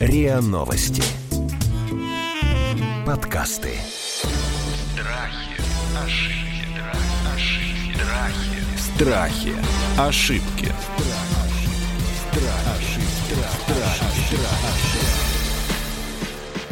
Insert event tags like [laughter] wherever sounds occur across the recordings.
РИА Новости. Подкасты. Страхи, ошибки, ошибки, страхи. Страхи. Ошибки.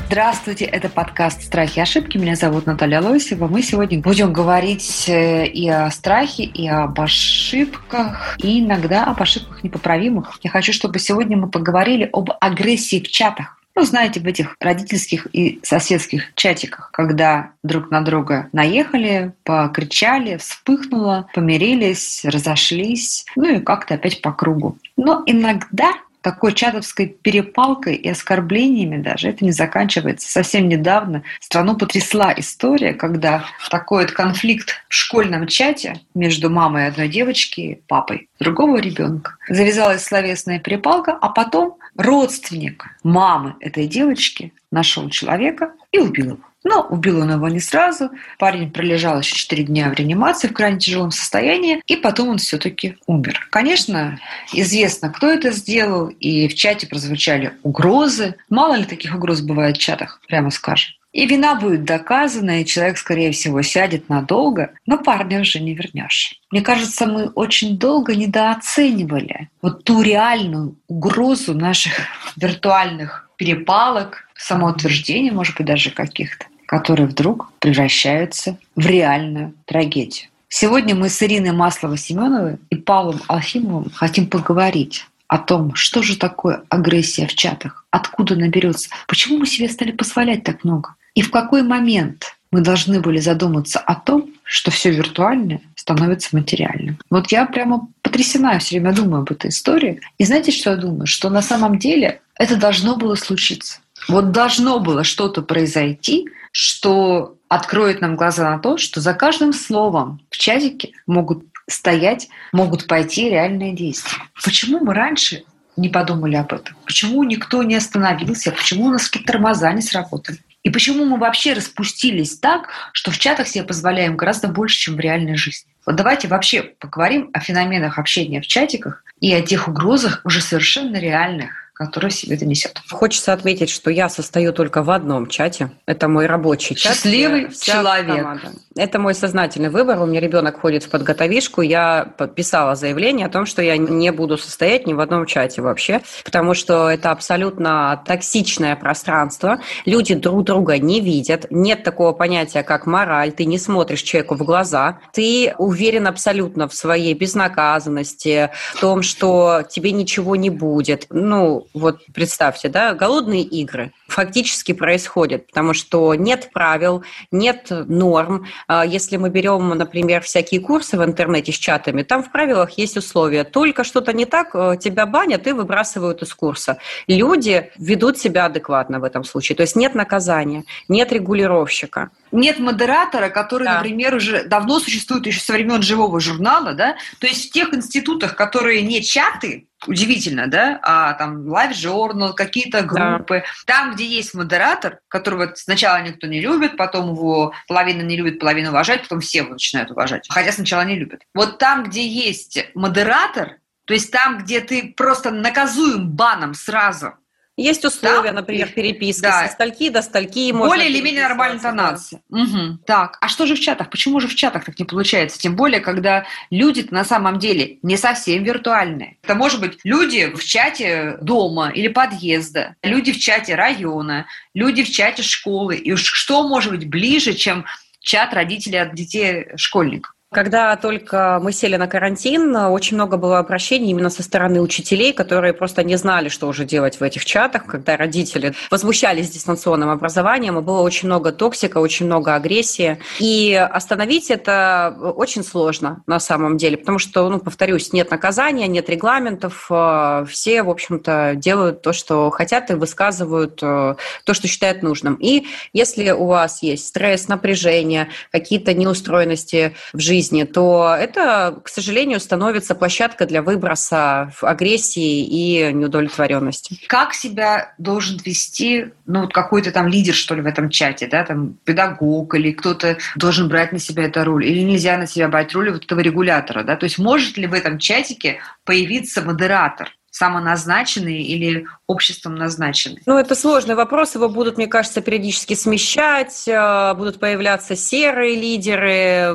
Здравствуйте, это подкаст «Страхи и ошибки». Меня зовут Наталья Лосева. Мы сегодня будем говорить э, и о страхе, и об ошибках, и иногда об ошибках непоправимых. Я хочу, чтобы сегодня мы поговорили об агрессии в чатах. Ну, знаете, в этих родительских и соседских чатиках, когда друг на друга наехали, покричали, вспыхнуло, помирились, разошлись, ну и как-то опять по кругу. Но иногда такой чатовской перепалкой и оскорблениями даже это не заканчивается. Совсем недавно страну потрясла история, когда такой вот конфликт в школьном чате между мамой одной девочки и папой другого ребенка. Завязалась словесная перепалка, а потом родственник мамы этой девочки нашел человека и убил его. Но убил он его не сразу. Парень пролежал еще 4 дня в реанимации в крайне тяжелом состоянии, и потом он все-таки умер. Конечно, известно, кто это сделал, и в чате прозвучали угрозы. Мало ли таких угроз бывает в чатах, прямо скажем. И вина будет доказана, и человек, скорее всего, сядет надолго, но парня уже не вернешь. Мне кажется, мы очень долго недооценивали вот ту реальную угрозу наших [laughs] виртуальных перепалок, самоутверждения, может быть, даже каких-то которые вдруг превращаются в реальную трагедию. Сегодня мы с Ириной Масловой-Семеновой и Павлом Алфимовым хотим поговорить о том, что же такое агрессия в чатах, откуда она берется, почему мы себе стали позволять так много, и в какой момент мы должны были задуматься о том, что все виртуальное становится материальным. Вот я прямо потрясена, все время думаю об этой истории. И знаете, что я думаю? Что на самом деле это должно было случиться. Вот должно было что-то произойти, что откроет нам глаза на то, что за каждым словом в чатике могут стоять, могут пойти реальные действия. Почему мы раньше не подумали об этом? Почему никто не остановился? Почему у нас какие-то тормоза не сработали? И почему мы вообще распустились так, что в чатах себе позволяем гораздо больше, чем в реальной жизни? Вот давайте вообще поговорим о феноменах общения в чатиках и о тех угрозах уже совершенно реальных, который себе это несет. Хочется отметить, что я состою только в одном чате. Это мой рабочий чат. Счастливый человек. Команда. Это мой сознательный выбор. У меня ребенок ходит в подготовишку. Я подписала заявление о том, что я не буду состоять ни в одном чате вообще, потому что это абсолютно токсичное пространство. Люди друг друга не видят. Нет такого понятия, как мораль. Ты не смотришь человеку в глаза. Ты уверен абсолютно в своей безнаказанности, в том, что тебе ничего не будет. Ну, вот представьте, да, голодные игры фактически происходят, потому что нет правил, нет норм. А если мы берем, например, всякие курсы в интернете с чатами, там в правилах есть условия. Только что-то не так, э, тебя банят и выбрасывают из курса. Люди ведут себя адекватно в этом случае. То есть нет наказания, нет регулировщика. Нет модератора, который, да. например, уже давно существует еще со времен живого журнала, да? То есть в тех институтах, которые не чаты, удивительно, да, а там Live Journal, какие-то группы, да. там, где есть модератор, которого сначала никто не любит, потом его половина не любит, половина уважает, потом все его начинают уважать, хотя сначала не любят. Вот там, где есть модератор, то есть там, где ты просто наказуем баном сразу, есть условия, да? например, переписки да. со стальки до стальки. Более или менее нормальная интонация. Угу. Так, а что же в чатах? Почему же в чатах так не получается? Тем более, когда люди на самом деле не совсем виртуальные. Это может быть люди в чате дома или подъезда, люди в чате района, люди в чате школы. И уж что может быть ближе, чем чат родителей от детей школьников? Когда только мы сели на карантин, очень много было обращений именно со стороны учителей, которые просто не знали, что уже делать в этих чатах, когда родители возмущались дистанционным образованием, и было очень много токсика, очень много агрессии. И остановить это очень сложно на самом деле, потому что, ну, повторюсь, нет наказания, нет регламентов, э, все, в общем-то, делают то, что хотят и высказывают э, то, что считают нужным. И если у вас есть стресс, напряжение, какие-то неустроенности в жизни, жизни, то это, к сожалению, становится площадкой для выброса агрессии и неудовлетворенности. Как себя должен вести ну, какой-то там лидер, что ли, в этом чате, да, там педагог или кто-то должен брать на себя эту роль, или нельзя на себя брать роль вот этого регулятора, да, то есть может ли в этом чатике появиться модератор, самоназначенные или обществом назначенные? Ну, это сложный вопрос. Его будут, мне кажется, периодически смещать, э, будут появляться серые лидеры.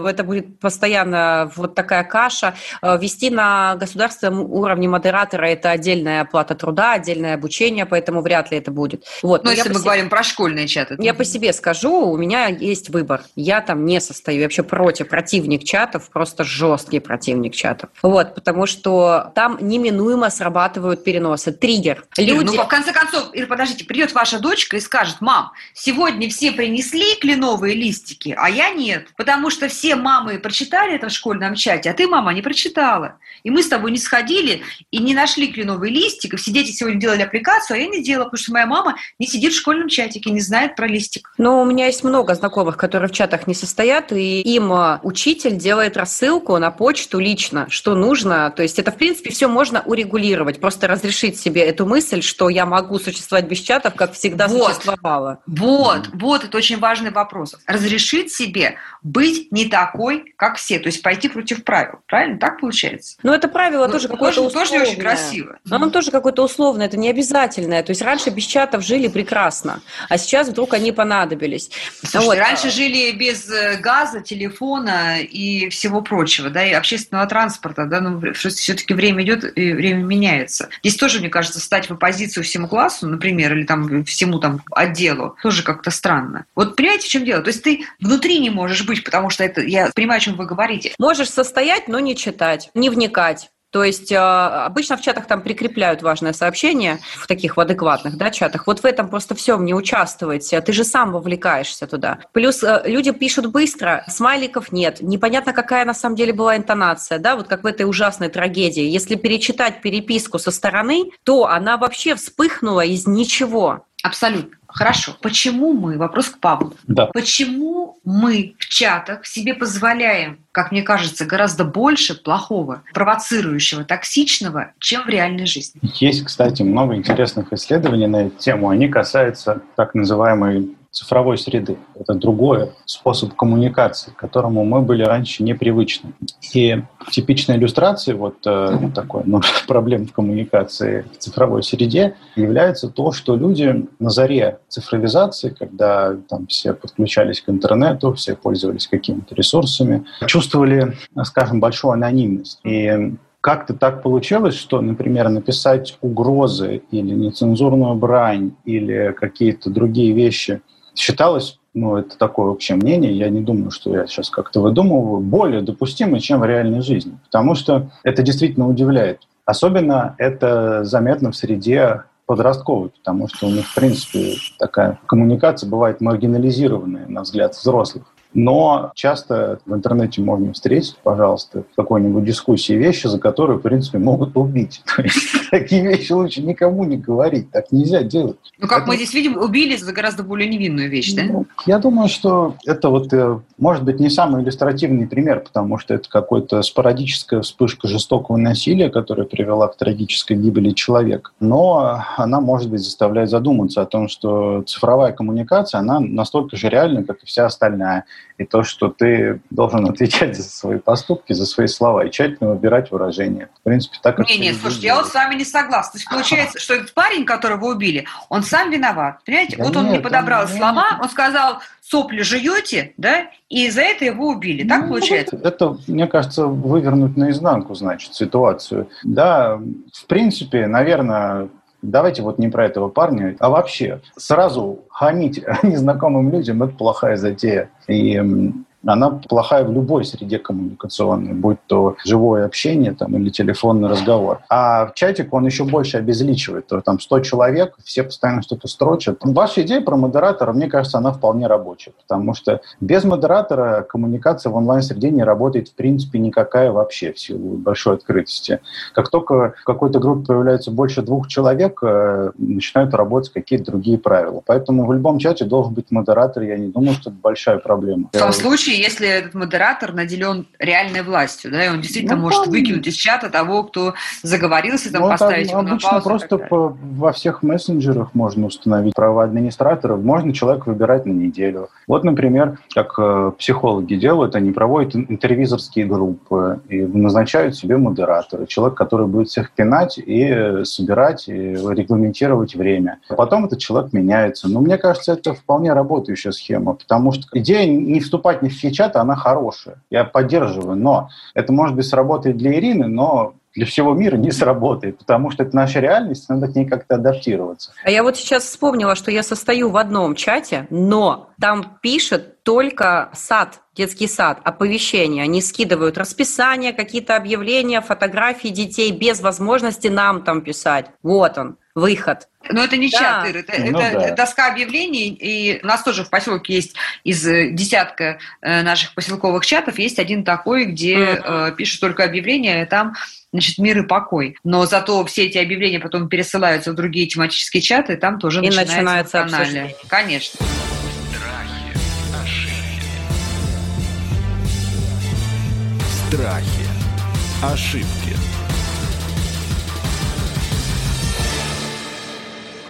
Это будет постоянно вот такая каша. Э, вести на государственном уровне модератора – это отдельная оплата труда, отдельное обучение, поэтому вряд ли это будет. Вот. Ну, если мы себе... говорим про школьные чаты. Я по себе скажу, у меня есть выбор. Я там не состою. Я вообще против противник чатов, просто жесткий противник чатов. Вот, потому что там неминуемо срабатывают переносы. Триггер. Люди... Ну, в конце концов, Ир, подождите, придет ваша дочка и скажет, мам, сегодня все принесли кленовые листики, а я нет, потому что все мамы прочитали это в школьном чате, а ты, мама, не прочитала. И мы с тобой не сходили и не нашли кленовый листик, и все дети сегодня делали аппликацию, а я не делала, потому что моя мама не сидит в школьном чатике, не знает про листик. Ну, у меня есть много знакомых, которые в чатах не состоят, и им а, учитель делает рассылку на почту лично, что нужно. То есть это, в принципе, все можно урегулировать, просто разрешить себе эту мысль, что я могу существовать без чатов, как всегда вот, существовала. Вот, вот, это очень важный вопрос. Разрешить себе быть не такой, как все, то есть пойти против правил. Правильно? Так получается? Ну, это правило ну, тоже какое-то условное. Тоже не очень красиво. Но оно тоже какое-то условное, это не обязательное. То есть раньше без чатов жили прекрасно, а сейчас вдруг они понадобились. Слушайте, вот. раньше жили без э, газа, телефона и всего прочего, да, и общественного транспорта, да, ну, все-таки время идет и время меняется. Здесь тоже, мне кажется, стать в оппозицию всему классу, например, или там всему там отделу, тоже как-то странно. Вот понимаете, в чем дело? То есть ты внутри не можешь быть, потому что это, я понимаю, о чем вы говорите. Можешь состоять, но не читать, не вникать. То есть э, обычно в чатах там прикрепляют важное сообщение, в таких в адекватных да, чатах. Вот в этом просто всем не участвуйте, ты же сам вовлекаешься туда. Плюс э, люди пишут быстро, смайликов нет, непонятно, какая на самом деле была интонация, да, вот как в этой ужасной трагедии. Если перечитать переписку со стороны, то она вообще вспыхнула из ничего. Абсолютно. Хорошо. Почему мы, вопрос к Павлу, да. почему мы в чатах себе позволяем, как мне кажется, гораздо больше плохого, провоцирующего, токсичного, чем в реальной жизни? Есть, кстати, много интересных исследований на эту тему. Они касаются так называемой цифровой среды. Это другой способ коммуникации, к которому мы были раньше непривычны. И типичной иллюстрацией вот э, такой ну, [laughs] проблем в коммуникации в цифровой среде является то, что люди на заре цифровизации, когда там все подключались к интернету, все пользовались какими-то ресурсами, чувствовали, скажем, большую анонимность. И как-то так получилось, что, например, написать угрозы или нецензурную брань или какие-то другие вещи считалось, ну, это такое общее мнение, я не думаю, что я сейчас как-то выдумываю, более допустимо, чем в реальной жизни. Потому что это действительно удивляет. Особенно это заметно в среде подростковой, потому что у них, в принципе, такая коммуникация бывает маргинализированная, на взгляд взрослых. Но часто в интернете можно встретить, пожалуйста, в какой-нибудь дискуссии вещи, за которые, в принципе, могут убить. [laughs] То есть такие вещи лучше никому не говорить. Так нельзя делать. Ну, как это... мы здесь видим, убили за гораздо более невинную вещь, да? Ну, я думаю, что это вот, э, может быть, не самый иллюстративный пример, потому что это какая-то спорадическая вспышка жестокого насилия, которая привела к трагической гибели человека. Но она, может быть, заставляет задуматься о том, что цифровая коммуникация, она настолько же реальна, как и вся остальная и то, что ты должен [laughs] отвечать за свои поступки, за свои слова и тщательно выбирать выражения. В принципе, так как... Не, нет, слушайте, я вот с вами не согласна. То есть получается, что этот парень, которого убили, он сам виноват. Понимаете? Да вот он нет, не подобрал нет. слова, он сказал, сопли жуете, да, и за это его убили. Так ну, получается? Это, мне кажется, вывернуть наизнанку, значит, ситуацию. Да, в принципе, наверное, Давайте вот не про этого парня, а вообще сразу хамить [laughs] незнакомым людям – это плохая затея. И она плохая в любой среде коммуникационной, будь то живое общение там, или телефонный разговор. А в чатик он еще больше обезличивает. То, там 100 человек, все постоянно что-то строчат. Ваша идея про модератора, мне кажется, она вполне рабочая, потому что без модератора коммуникация в онлайн-среде не работает в принципе никакая вообще в силу большой открытости. Как только в какой-то группе появляется больше двух человек, э, начинают работать какие-то другие правила. Поэтому в любом чате должен быть модератор. Я не думаю, что это большая проблема. В том случае, случае, если этот модератор наделен реальной властью, да, и он действительно ну, может там... выкинуть из чата того, кто заговорился, там, ну, поставить его на паузу. просто по, во всех мессенджерах можно установить права администратора, можно человека выбирать на неделю. Вот, например, как э, психологи делают, они проводят интервизорские группы и назначают себе модератора, человек, который будет всех пинать и э, собирать, и регламентировать время. А потом этот человек меняется. Но мне кажется, это вполне работающая схема, потому что идея не вступать ни в все чаты, она хорошая. Я поддерживаю, но это, может быть, сработает для Ирины, но для всего мира не сработает, потому что это наша реальность, надо к ней как-то адаптироваться. А я вот сейчас вспомнила, что я состою в одном чате, но там пишет только сад, детский сад, оповещения. Они скидывают расписание, какие-то объявления, фотографии детей без возможности нам там писать. Вот он выход. Но это не да. чат, это, ну, это да. доска объявлений, и у нас тоже в поселке есть из десятка э, наших поселковых чатов, есть один такой, где uh-huh. пишут только объявления, и там значит, мир и покой. Но зато все эти объявления потом пересылаются в другие тематические чаты, и там тоже и начинается, начинается Конечно. Страхи, ошибки.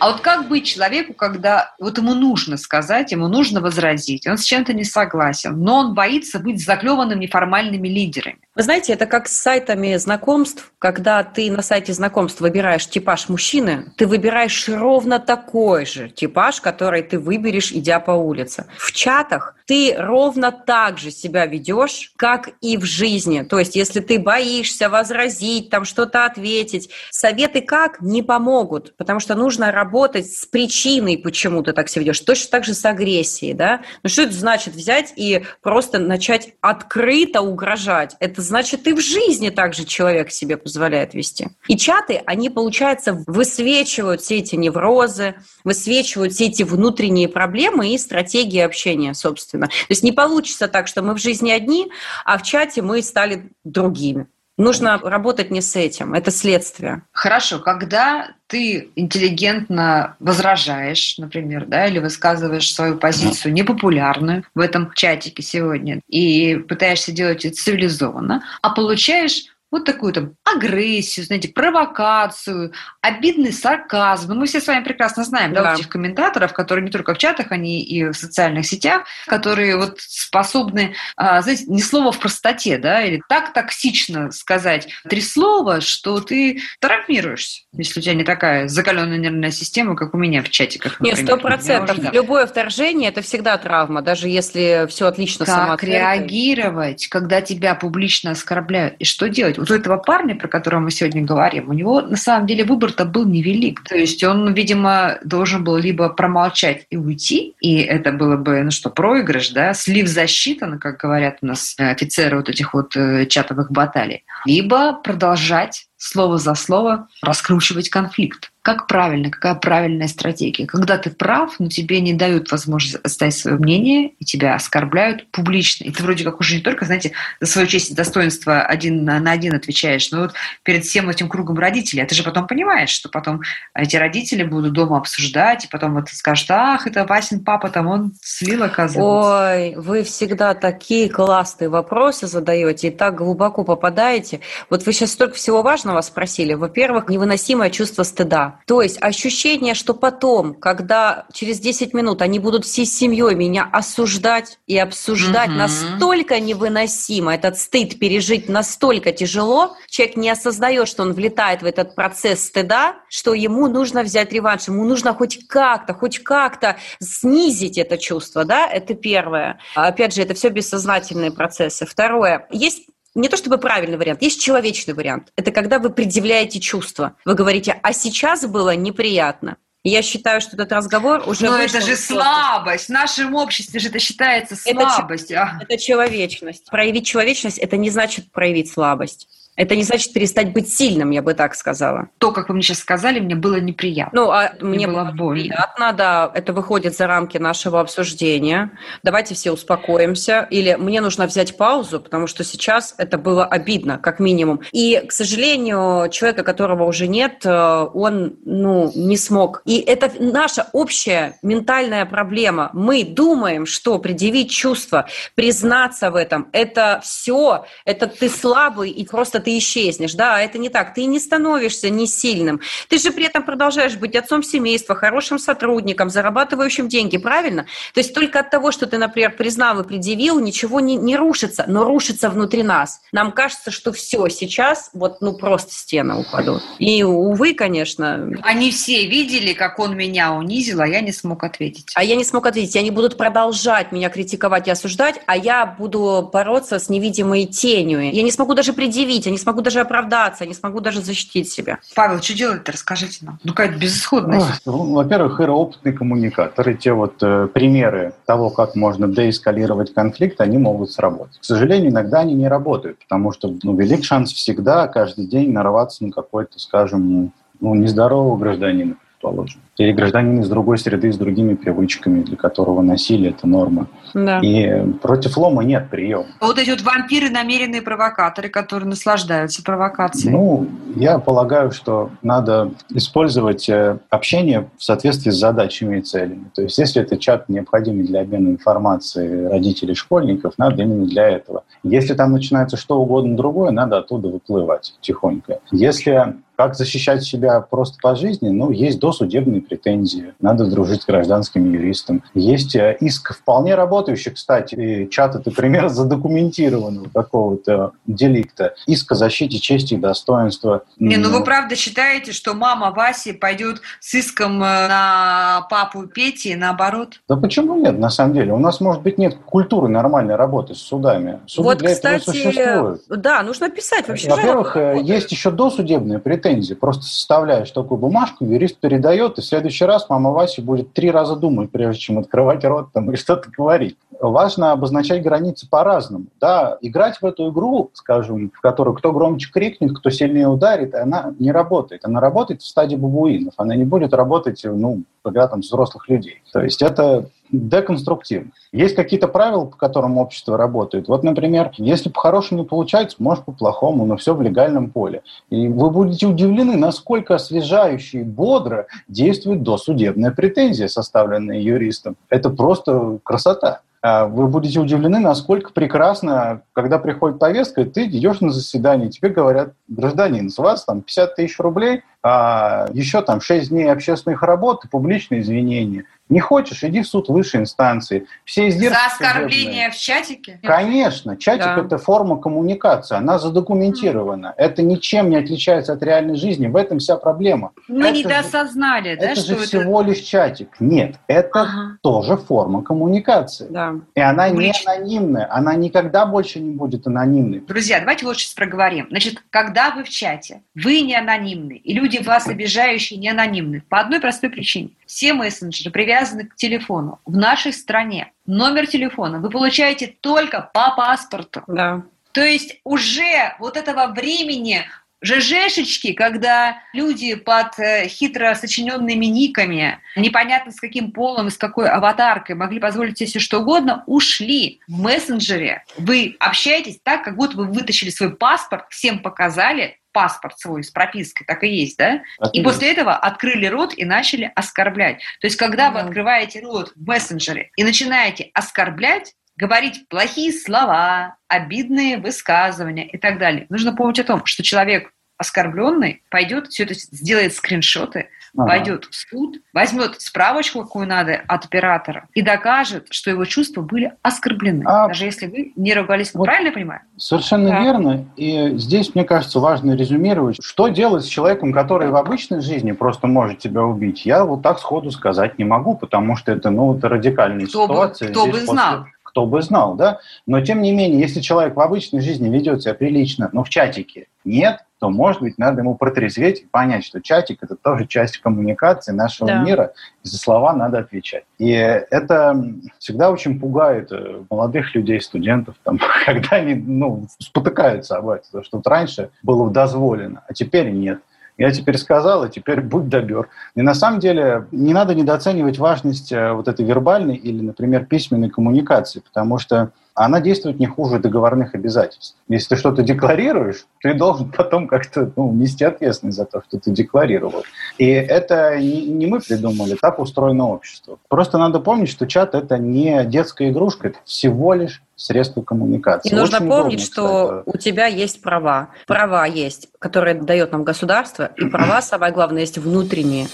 А вот как быть человеку, когда вот ему нужно сказать, ему нужно возразить, он с чем-то не согласен, но он боится быть заклеванным неформальными лидерами? Вы знаете, это как с сайтами знакомств, когда ты на сайте знакомств выбираешь типаж мужчины, ты выбираешь ровно такой же типаж, который ты выберешь, идя по улице. В чатах ты ровно так же себя ведешь, как и в жизни. То есть, если ты боишься возразить, там что-то ответить, советы как не помогут, потому что нужно работать с причиной, почему ты так себя ведешь. Точно так же с агрессией, да? Ну что это значит взять и просто начать открыто угрожать? Это значит, ты в жизни также человек себе позволяет вести. И чаты, они, получается, высвечивают все эти неврозы, высвечивают все эти внутренние проблемы и стратегии общения, собственно. То есть не получится так, что мы в жизни одни, а в чате мы стали другими. Нужно работать не с этим, это следствие. Хорошо, когда ты интеллигентно возражаешь, например, да, или высказываешь свою позицию непопулярную в этом чатике сегодня и пытаешься делать это цивилизованно, а получаешь вот такую там агрессию, знаете, провокацию, обидный сарказм. Ну, мы все с вами прекрасно знаем, да, да этих комментаторов, которые не только в чатах, они и в социальных сетях, которые вот способны, а, знаете, не слово в простоте, да, или так токсично сказать три слова, что ты травмируешься, если у тебя не такая закаленная нервная система, как у меня в чатиках. Нет, сто процентов. Любое вторжение – это всегда травма, даже если все отлично Как реагировать, когда тебя публично оскорбляют, и что делать? Вот у этого парня, про которого мы сегодня говорим, у него на самом деле выбор-то был невелик. То есть он, видимо, должен был либо промолчать и уйти, и это было бы, ну что, проигрыш, да, слив засчитан, как говорят у нас офицеры вот этих вот э, чатовых баталий, либо продолжать слово за слово раскручивать конфликт. Как правильно, какая правильная стратегия? Когда ты прав, но тебе не дают возможность оставить свое мнение, и тебя оскорбляют публично. И ты вроде как уже не только, знаете, за свою честь и достоинство один на, один отвечаешь, но вот перед всем этим кругом родителей. А ты же потом понимаешь, что потом эти родители будут дома обсуждать, и потом вот скажут, ах, это Васин папа, там он слил, оказывается. Ой, вы всегда такие классные вопросы задаете и так глубоко попадаете. Вот вы сейчас столько всего важного спросили. Во-первых, невыносимое чувство стыда то есть ощущение, что потом, когда через 10 минут они будут всей семьей меня осуждать и обсуждать, угу. настолько невыносимо, этот стыд пережить настолько тяжело, человек не осознает, что он влетает в этот процесс стыда, что ему нужно взять реванш, ему нужно хоть как-то, хоть как-то снизить это чувство, да, это первое. Опять же, это все бессознательные процессы. Второе, есть не то чтобы правильный вариант, есть человечный вариант. Это когда вы предъявляете чувства. Вы говорите, а сейчас было неприятно. Я считаю, что этот разговор уже... Но это же слабость. В нашем обществе же это считается слабость. Это, это человечность. Проявить человечность – это не значит проявить слабость. Это не значит перестать быть сильным, я бы так сказала. То, как вы мне сейчас сказали, мне было неприятно. Ну, а мне, Мне было было больно. приятно, да, это выходит за рамки нашего обсуждения. Давайте все успокоимся. Или мне нужно взять паузу, потому что сейчас это было обидно, как минимум. И, к сожалению, человека, которого уже нет, э, он, ну, не смог. И это наша общая ментальная проблема. Мы думаем, что предъявить чувства, признаться в этом, это все, это ты слабый, и просто ты исчезнешь. Да, это не так. Ты не становишься не сильным. Ты же при этом продолжаешь быть отцом семейства, хорошим сотрудником, зарабатывающим деньги, правильно? То есть только от того, что ты, например, признал и предъявил, ничего не, не рушится, но рушится внутри нас. Нам кажется, что все, сейчас вот ну просто стены упадут. И, увы, конечно, Они все видели, как он меня унизил, а я не смог ответить. а я не смог ответить. Они будут продолжать меня критиковать и осуждать, а я буду бороться с невидимой тенью. Я не смогу даже предъявить, я не смогу даже оправдаться, я не смогу даже защитить себя. Павел, что делать-то? Расскажите нам. Ну, какая-то безысходность. Ой, ну, Во-первых, Ира опытный коммуникатор, и те вот э, примеры того, как можно деэскалировать конфликт, они могут сработать. К сожалению, иногда они не работают, потому что ну, велик шанс всегда каждый день нарваться на какой-то, скажем, ну, нездорового гражданина, предположим. Или гражданин из другой среды с другими привычками, для которого насилие – это норма. Да. И против лома нет приема. Вот эти вот вампиры, намеренные провокаторы, которые наслаждаются провокацией. Ну, я полагаю, что надо использовать э, общение в соответствии с задачами и целями. То есть, если это чат необходимый для обмена информацией родителей школьников, надо именно для этого. Если там начинается что угодно другое, надо оттуда выплывать тихонько. Если как защищать себя просто по жизни, ну, есть досудебные претензии, надо дружить с гражданским юристом. Есть э, иск вполне работающий, кстати, и чат это пример [laughs] задокументированного какого-то деликта. Иск о защите чести и достоинства. Не, ну вы правда считаете, что мама Васи пойдет с иском э, на папу Пети и наоборот? Да почему нет, на самом деле? У нас, может быть, нет культуры нормальной работы с судами. Суды вот, для этого кстати, существуют. да, нужно писать вообще. Во-первых, э, есть еще досудебные претензии. Просто составляешь такую бумажку, юрист передает, и в следующий раз мама Вася будет три раза думать, прежде чем открывать рот там, и что-то говорить. Важно обозначать границы по-разному. Да, играть в эту игру, скажем, в которую кто громче крикнет, кто сильнее ударит, она не работает. Она работает в стадии бабуинов. Она не будет работать, ну, когда там взрослых людей. То есть это деконструктивно. Есть какие-то правила, по которым общество работает. Вот, например, если по-хорошему не получается, может по-плохому, но все в легальном поле. И вы будете удивлены, насколько освежающе и бодро действует досудебная претензия, составленная юристом. Это просто красота. А Вы будете удивлены, насколько прекрасно, когда приходит повестка, ты идешь на заседание, тебе говорят, гражданин, с вас там 50 тысяч рублей, а еще там 6 дней общественных работ и публичные извинения. Не хочешь, иди в суд высшей инстанции. Все издержки За судебные. оскорбление в чатике? Конечно, чатик Да. это форма коммуникации, она задокументирована. Это ничем не отличается от реальной жизни. В этом вся проблема. Мы Это не же- да, это что же всего лишь чатик. Нет, это Ага. тоже форма коммуникации. Да. И она не Публично. анонимная, она никогда больше не будет анонимной. Друзья, давайте вот сейчас проговорим. Значит, когда вы в чате, вы не анонимны, и люди вас обижающие не анонимны. По одной простой причине. Все мессенджеры привязаны к телефону. В нашей стране номер телефона вы получаете только по паспорту. Да. То есть уже вот этого времени ЖЖшечки, когда люди под э, хитро сочиненными никами, непонятно с каким полом и с какой аватаркой могли позволить себе все что угодно, ушли в мессенджере. Вы общаетесь так, как будто вы вытащили свой паспорт, всем показали паспорт свой с пропиской, так и есть, да? Так И после этого открыли рот и начали оскорблять. То есть, когда вы Да. открываете рот в мессенджере и начинаете оскорблять, говорить плохие слова, обидные высказывания и так далее, нужно помнить о том, что человек оскорбленный пойдет, все это сделает скриншоты, Ага. пойдет в суд, возьмет справочку, какую надо от оператора, и докажет, что его чувства были оскорблены. А- Даже если вы не ругались. Вот- Правильно я понимаю? Совершенно Да. верно. И здесь, мне кажется, важно резюмировать, что делать с человеком, который в обычной жизни просто может тебя убить. Я вот так сходу сказать не могу, потому что это, ну, это радикальная Кто бы- ситуация. кто Здесь бы после- знал. Кто бы знал, да? Но, тем не менее, если человек в обычной жизни ведет себя прилично, но в чатике нет, то, может быть, надо ему протрезветь и понять, что чатик – это тоже часть коммуникации нашего да. мира, и за слова надо отвечать. И это всегда очень пугает э, молодых людей, студентов, там, [laughs] когда они ну, спотыкаются об этом, что вот раньше было дозволено, а теперь нет. Я теперь сказал, и теперь будь добер. И на самом деле не надо недооценивать важность э, вот этой вербальной или, например, письменной коммуникации, потому что она действует не хуже договорных обязательств. Если ты что-то декларируешь, ты должен потом как-то ну, нести ответственность за то, что ты декларировал. И это не, не мы придумали, так устроено общество. Просто надо помнить, что чат – это не детская игрушка, это всего лишь средство коммуникации. И нужно Очень помнить, удобно, что кстати. у тебя есть права. Права есть, которые дает нам государство, и права, [clears throat] самое главное, есть внутренние.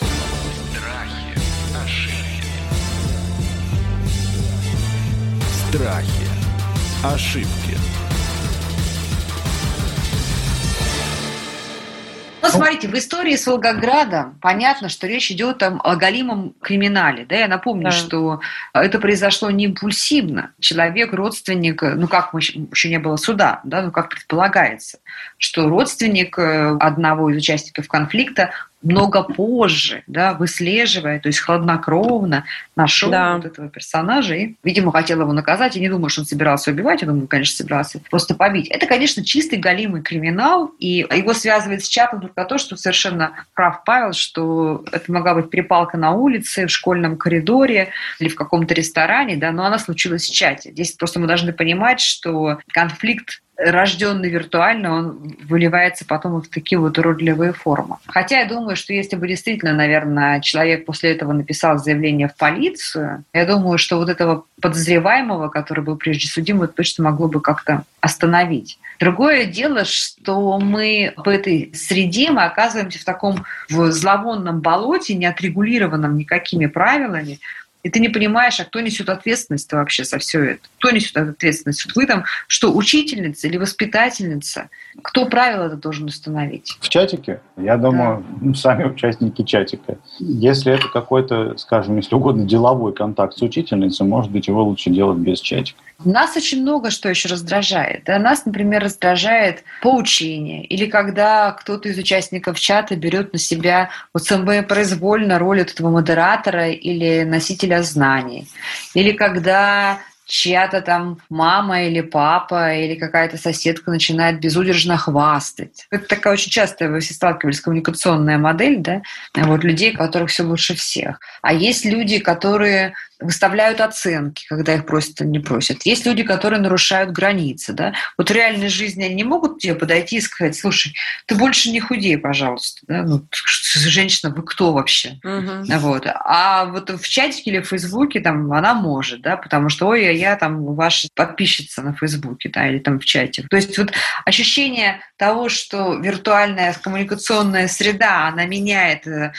Страхи, ошибки. Страхи Ошибки. Ну, смотрите, в истории с Волгоградом понятно, что речь идет там о галимом криминале. Да? Я напомню, да. что это произошло не импульсивно. Человек, родственник, ну как мы, еще не было суда, да, ну как предполагается, что родственник э, одного из участников конфликта много позже, да, выслеживая, то есть хладнокровно нашел да. вот этого персонажа и, видимо, хотел его наказать. Я не думаю, что он собирался убивать, я думаю, конечно, собирался просто побить. Это, конечно, чистый галимый криминал, и его связывает с чатом только то, что совершенно прав Павел, что это могла быть перепалка на улице, в школьном коридоре или в каком-то ресторане, да, но она случилась в чате. Здесь просто мы должны понимать, что конфликт рожденный виртуально, он выливается потом в такие вот уродливые формы. Хотя я думаю, что если бы действительно, наверное, человек после этого написал заявление в полицию, я думаю, что вот этого подозреваемого, который был прежде судим, это точно могло бы как-то остановить. Другое дело, что мы в этой среде мы оказываемся в таком в зловонном болоте, не отрегулированном никакими правилами, и ты не понимаешь, а кто несет ответственность вообще за все это? Кто несет ответственность? Вот вы там что, учительница или воспитательница? Кто правила это должен установить? В чатике, я думаю, да. ну, сами участники чатика. Если это какой-то, скажем, если угодно, деловой контакт с учительницей, может быть, его лучше делать без чатика. Нас очень много что еще раздражает. Да? Нас, например, раздражает поучение. Или когда кто-то из участников чата берет на себя вот самое произвольно роль этого модератора или носителя для знаний. Или когда чья-то там мама или папа или какая-то соседка начинает безудержно хвастать. Это такая очень частая, вы все сталкивались, коммуникационная модель, да, вот людей, которых все лучше всех. А есть люди, которые выставляют оценки, когда их просят или не просят. Есть люди, которые нарушают границы. Да? Вот в реальной жизни они не могут тебе подойти и сказать, слушай, ты больше не худей, пожалуйста. Да? Ну, женщина, вы кто вообще? Угу. Вот. А вот в чатике или в Фейсбуке там, она может, да, потому что, ой, я там ваша подписчица на Фейсбуке да, или там в чате. То есть вот ощущение того, что виртуальная коммуникационная среда, она меняет э,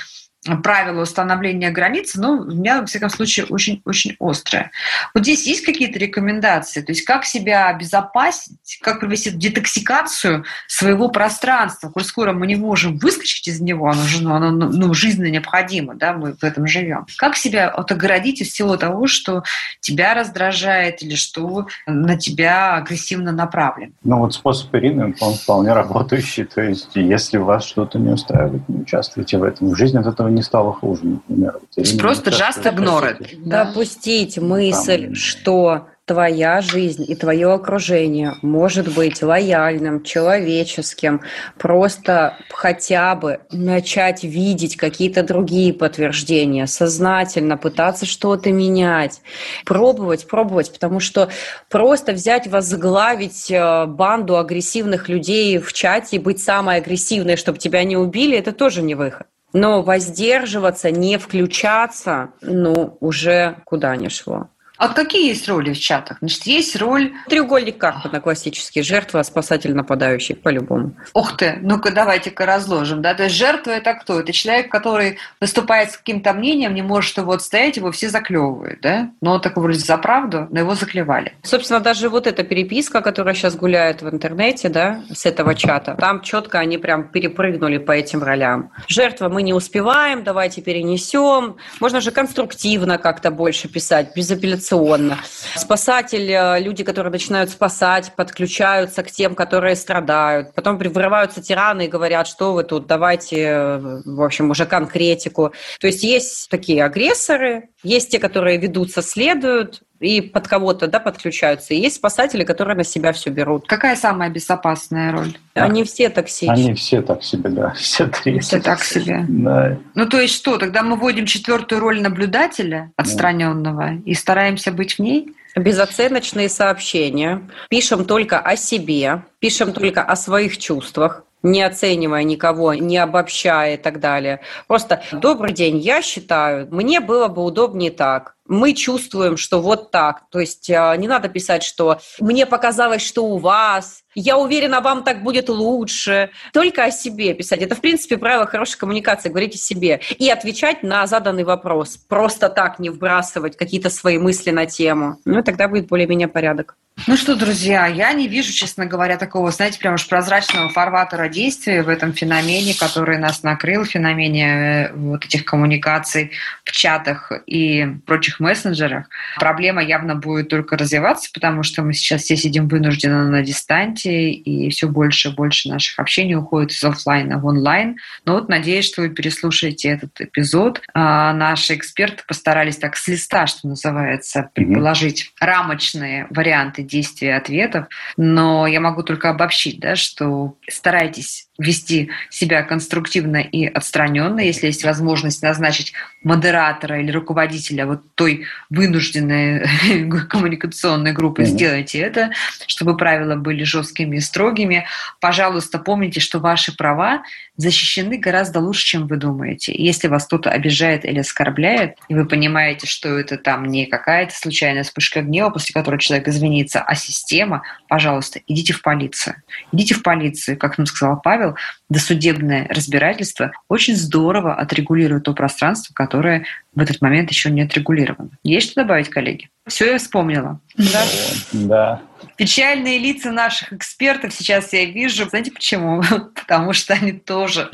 правила установления границ, ну, у меня, во всяком случае, очень-очень острое. Вот здесь есть какие-то рекомендации? То есть как себя обезопасить, как провести детоксикацию своего пространства, коль скоро мы не можем выскочить из него, оно, же, ну, оно ну, жизненно необходимо, да, мы в этом живем. Как себя отогородить из всего того, что тебя раздражает или что на тебя агрессивно направлен? Ну вот способ Ирины, он вполне работающий. То есть если вас что-то не устраивает, не участвуйте в этом. В жизни от этого не не стало хуже, например. Просто just ignore it. Допустить мысль, что твоя жизнь и твое окружение может быть лояльным, человеческим, просто хотя бы начать видеть какие-то другие подтверждения, сознательно пытаться что-то менять, пробовать, пробовать, потому что просто взять, возглавить э, банду агрессивных людей в чате и быть самой агрессивной, чтобы тебя не убили, это тоже не выход. Но воздерживаться, не включаться, ну, уже куда ни шло. А какие есть роли в чатах? Значит, есть роль... Треугольник Карпмана классический. Жертва, спасатель, нападающий, по-любому. Ух ты, ну-ка давайте-ка разложим. Да? То есть жертва – это кто? Это человек, который выступает с каким-то мнением, не может его отстоять, его все заклевывают. Да? Но он такой вроде за правду, но его заклевали. Собственно, даже вот эта переписка, которая сейчас гуляет в интернете, да, с этого чата, там четко они прям перепрыгнули по этим ролям. Жертва мы не успеваем, давайте перенесем. Можно же конструктивно как-то больше писать, безапелляционно коммуникационно. Спасатель, э, люди, которые начинают спасать, подключаются к тем, которые страдают. Потом вырываются тираны и говорят, что вы тут, давайте, э, в общем, уже конкретику. То есть есть такие агрессоры, есть те, которые ведутся, следуют, и под кого-то да, подключаются. И есть спасатели, которые на себя все берут. Какая самая безопасная роль? Они все токсичны. Они все так себе, да. Все три. Все так себе. Да. Ну, то есть что, тогда мы вводим четвертую роль наблюдателя отстраненного и стараемся быть в ней? Безоценочные сообщения. Пишем только о себе, пишем только о своих чувствах, не оценивая никого, не обобщая и так далее. Просто «добрый день, я считаю, мне было бы удобнее так» мы чувствуем, что вот так. То есть а, не надо писать, что мне показалось, что у вас, я уверена, вам так будет лучше. Только о себе писать. Это, в принципе, правило хорошей коммуникации. Говорить о себе. И отвечать на заданный вопрос. Просто так не вбрасывать какие-то свои мысли на тему. Ну, тогда будет более-менее порядок. Ну что, друзья, я не вижу, честно говоря, такого, знаете, прям уж прозрачного фарватера действия в этом феномене, который нас накрыл, феномене э, вот этих коммуникаций в чатах и прочих мессенджерах. Проблема явно будет только развиваться, потому что мы сейчас все сидим вынужденно на дистанции, и все больше и больше наших общений уходит из офлайна в онлайн. Но вот надеюсь, что вы переслушаете этот эпизод. А, наши эксперты постарались так с листа, что называется, предложить рамочные варианты действий и ответов, но я могу только обобщить, да, что старайтесь вести себя конструктивно и отстраненно, если есть возможность назначить модератора или руководителя вот той вынужденной [laughs] коммуникационной группы, mm-hmm. сделайте это, чтобы правила были жесткими и строгими. Пожалуйста, помните, что ваши права защищены гораздо лучше, чем вы думаете. Если вас кто-то обижает или оскорбляет, и вы понимаете, что это там не какая-то случайная вспышка гнева, после которой человек извинится, а система, пожалуйста, идите в полицию. Идите в полицию, как нам сказал Павел, правил, досудебное разбирательство очень здорово отрегулирует то пространство, которое в этот момент еще не отрегулировано. Есть что добавить, коллеги? Все я вспомнила. Да? Да. Печальные лица наших экспертов сейчас я вижу. Знаете почему? [laughs] Потому что они тоже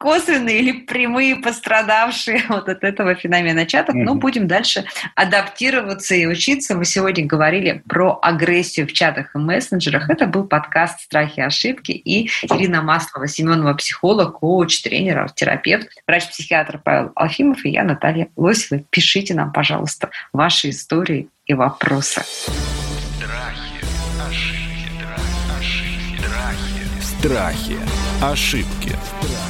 косвенные или прямые пострадавшие [laughs] вот от этого феномена чатов. Mm-hmm. Но будем дальше адаптироваться и учиться. Мы сегодня говорили про агрессию в чатах и мессенджерах. Это был подкаст «Страхи и ошибки» и Ирина Маслова, Семенова, психолог, коуч, тренер, терапевт, врач-психиатр Павел Алфимов и я, Наталья Лосева. Пишите нам, пожалуйста, ваши истории и вопросы. Страхи, ошибки, ошибки, страхи, ошибки.